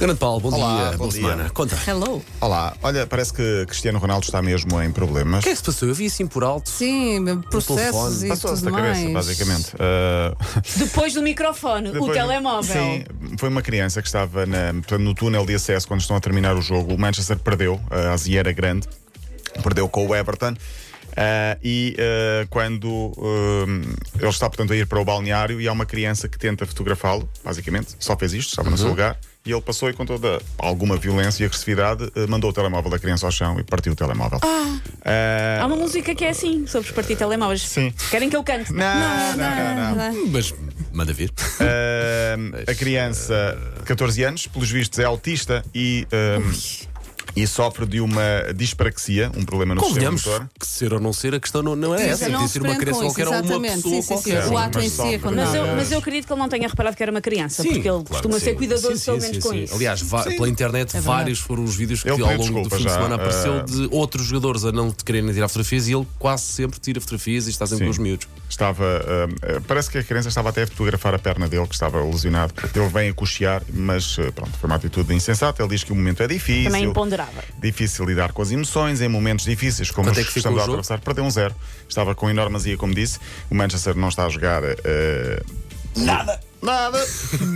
Grande Paulo, bom Olá, dia, bom boa dia. semana. Conta. O Hello. Olá, olha, parece que Cristiano Ronaldo está mesmo em problemas. que é que se passou? Eu vi assim por alto. Sim, processos telefone. e Passou-se tudo da cabeça, mais. basicamente. Ah, Depois do microfone, o depois- telemóvel. Sim, foi uma criança que estava na- portanto, no túnel de acesso quando estão a terminar o jogo. O Manchester perdeu, a Asia era grande, perdeu com o Everton. Ah, e ah, quando ah, ele está, portanto, a ir para o balneário e há uma criança que tenta fotografá-lo, basicamente, só fez isto, estava no seu lugar, e ele passou e com toda alguma violência e agressividade mandou o telemóvel da criança ao chão e partiu o telemóvel. Ah, Há uma música que é assim, sobre os partir telemóveis. Sim. Querem que eu cante? não, não, não, não. Mas manda vir. A criança, 14 anos, pelos vistos, é autista e, e sofre de uma dispraxia, um problema no sistema motor. que ser ou não ser, a questão não, não é essa. não Tem de se ser uma criança qualquer ou uma exatamente. pessoa Sim, sim, sim. qualquer. O Sim, ato mas em si é sofre. Mas eu, mas eu acredito que ele não tenha reparado que era uma criança, porque ele claro costuma ser cuidadoso, pelo menos sim, com sim. isso. Aliás, pela internet, É vários foram os vídeos que Ele ao longo do fim de semana apareceu ah, de outros jogadores a não te quererem tirar fotografias e ele quase sempre tira fotografias e está sempre com os miúdos. Estava, ah, parece que a criança estava até a fotografar a perna dele, que estava lesionado. Ele vem a cochear, mas pronto, foi uma atitude insensata. Ele diz que o momento é difícil. Também imponderável. Difícil lidar com as emoções em momentos difíceis, como Quanto os é que estamos o a atravessar. Perdeu um zero. Estava com enorme azia, como disse. O Manchester não está a jogar. eh, Nada! Nada!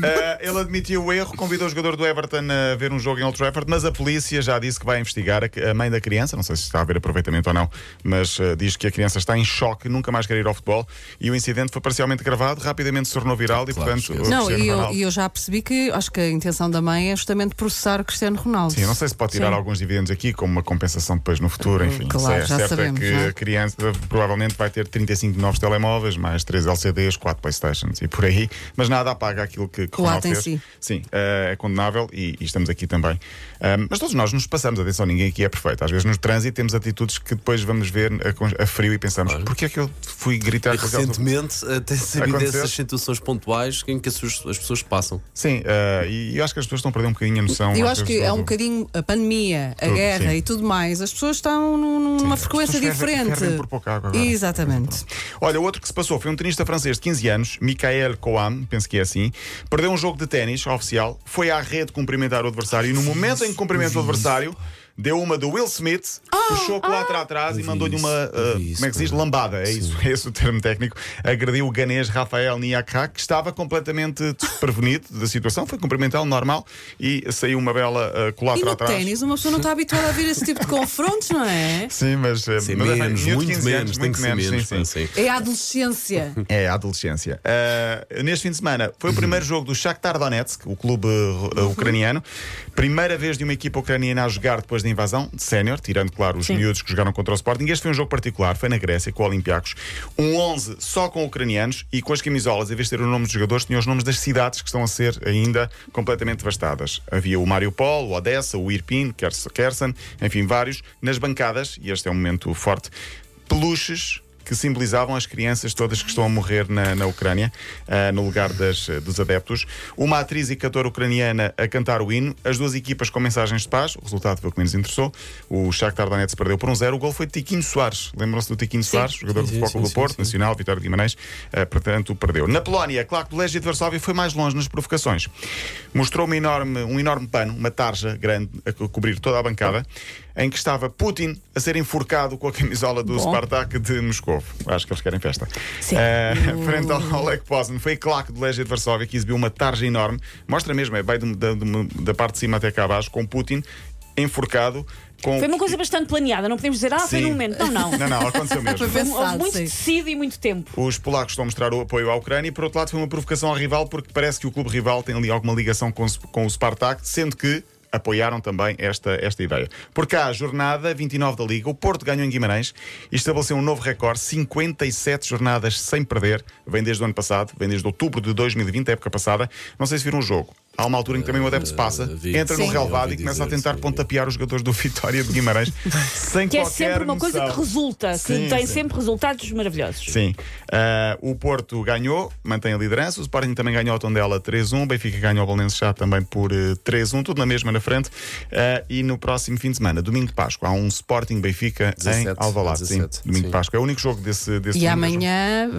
Eh, ele admitiu o erro, convidou o jogador do Everton a ver um jogo em Old Trafford, mas a polícia já disse que vai investigar a, mãe da criança. Não sei se está a haver aproveitamento ou não, mas eh, diz que a criança está em choque, nunca mais quer ir ao futebol. E o incidente foi parcialmente gravado, rapidamente se tornou viral e, Claro, portanto. Não, e eu, e eu já percebi que acho que a intenção da mãe é justamente processar o Cristiano Ronaldo. Sim, eu não sei se pode tirar Sim. alguns dividendos aqui como uma compensação depois no futuro, enfim. Claro, é já certo sabemos, é que não é? a criança provavelmente vai ter 35 novos telemóveis, mais 3 LCDs, 4 Playstations e por aí, mas nada apaga aquilo que, que O Ronaldo ato em fez. si. Sim, eh, é condenável e, e estamos aqui também. Ahm, mas todos nós nos passamos, atenção, ninguém aqui é perfeito. Às vezes no trânsito temos atitudes que depois vamos ver a, con- a frio e pensamos, porquê é que eu fui gritar E com recentemente eh, tem sabido Aconteceu? essas situações pontuais em que as, pessoas- as pessoas passam. Sim, eh, e eu acho que as pessoas estão a perder um bocadinho a noção. Eu acho que é um bocadinho a pandemia, a Tudo, guerra sim. e tudo mais. As pessoas estão num- numa as frequência fervem- diferente. fervem por pouca água agora. Exatamente. Olha, o outro que se passou foi um tenista francês de 15 anos, Michael Coam, penso que é assim, perdeu um jogo de ténis oficial, foi à rede cumprimentar o adversário e no momento em que cumprimenta o adversário, deu uma do Will Smith, puxou o lá atrás e mandou-lhe uma, uh, isso, como é que se diz? Lambada, é isso, é esse o termo técnico. Agrediu o ganês Rafael Niakha, que estava completamente desprevenido da situação, foi cumprimentá-lo normal e saiu uma bela uh, E culatra no atrás. ténis, uma pessoa não está habituada a ver esse tipo de confrontos, não é? Sim, mas, uh, Sim, mas é, menos, muito 15 menos, anos, tem muito que ser menos. sim, sim. É a adolescência. É, a adolescência. Uh, neste fim de semana foi o primeiro jogo do Shakhtar Donetsk, o clube uh, ucraniano. Primeira vez de uma equipa ucraniana a jogar depois da invasão, de sénior, tirando, claro, os Sim. miúdos que jogaram contra o Sporting. Este foi um jogo particular, foi na Grécia, com o Olympiacos. Um 11 só com ucranianos e com as camisolas, em vez de ter o nome dos jogadores, tinha os nomes das cidades que estão a ser ainda completamente devastadas. Havia o Mariupol, o Odessa, o Irpin, Kers- Kherson, enfim, vários. Nas bancadas, e este é um momento forte, peluches que simbolizavam as crianças todas que estão a morrer na, na Ucrânia, ah, no lugar das, eh, dos adeptos. Uma atriz e cantora ucraniana a cantar o hino, as duas equipas com mensagens de paz. O resultado foi o que menos interessou. O Shakhtar Donetsk perdeu por um zero. O gol foi de Tiquinho Soares. Lembram-se do Tiquinho Soares, jogador Sim, do sim, Futebol Clube sim, do Porto, sim. Nacional, Vitória de Guimarães. Ah, portanto, perdeu. Na Polónia, claro que o Legia de Varsóvia foi mais longe nas provocações. Mostrou uma enorme, um enorme pano, uma tarja grande, a co- cobrir toda a bancada, em que estava Putin a ser enforcado com a camisola do Bom. Spartak de Moscou. Acho que eles querem festa. Sim. Ah, frente ao Oleg Poznan, foi a claque do Legia de Varsóvia que exibiu uma tarja enorme. Mostra mesmo, é bem da, da parte de cima até cá abaixo, com Putin enforcado. Com... Foi uma coisa bastante planeada, não podemos dizer, ah, foi Sim. num momento. Não, não. Não, não, aconteceu mesmo. Foi Houve muito tecido e muito tempo. Os polacos estão a mostrar o apoio à Ucrânia e, por outro lado, foi uma provocação ao rival porque parece que o clube rival tem ali alguma ligação com, com o Spartak, sendo que apoiaram também esta, esta ideia. Por cá, jornada 29 da Liga, o Porto ganhou em Guimarães e estabeleceu um novo recorde, 57 jornadas sem perder, vem desde o ano passado, vem desde outubro de 2020, época passada. Não sei se viram o jogo. Há uma altura em que também o adepto se passa, vi. entra no relevado Ouvi e começa a tentar pontapear os jogadores do Vitória de Guimarães sem Que é qualquer sempre uma coisa que resulta, que tem sim. sempre resultados maravilhosos. Sim. Ah, o Porto ganhou, mantém a liderança. O Sporting também ganhou ao Tondela 3-1. O Benfica ganhou ao Valença já também por eh, 3-1. Tudo na mesma na frente. Eh, e no próximo fim de semana, domingo de Páscoa, há um Sporting Benfica 17, em Alvalade. Sim, 17, domingo de. Páscoa. É o único jogo desse, desse E amanhã.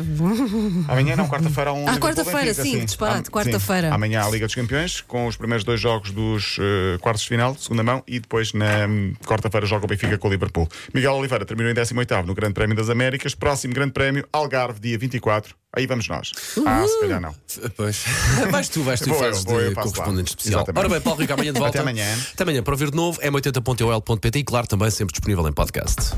Amanhã não, quarta-feira há um. Ah, quarta-feira, sim, sim. quarta-feira. Amanhã há a Liga dos Campeões, com os primeiros dois jogos dos eh, quartos de final, segunda mão, e depois na hum, quarta-feira joga o Benfica com o Liverpool. Miguel Oliveira terminou em 18 no Grande Prémio das Américas. Próximo Grande Prémio, Algarve, dia 24. Aí vamos nós. Ah, se calhar não. Pois. Vais tu, vais tu Vou e eu, fazes vou eu, de passo lá. correspondente especial. Exatamente. Ora bem, Paulo Rico, amanhã de volta. Até amanhã. Até amanhã. Para ouvir de novo, m80.ol.pt e, claro, também sempre disponível em podcast.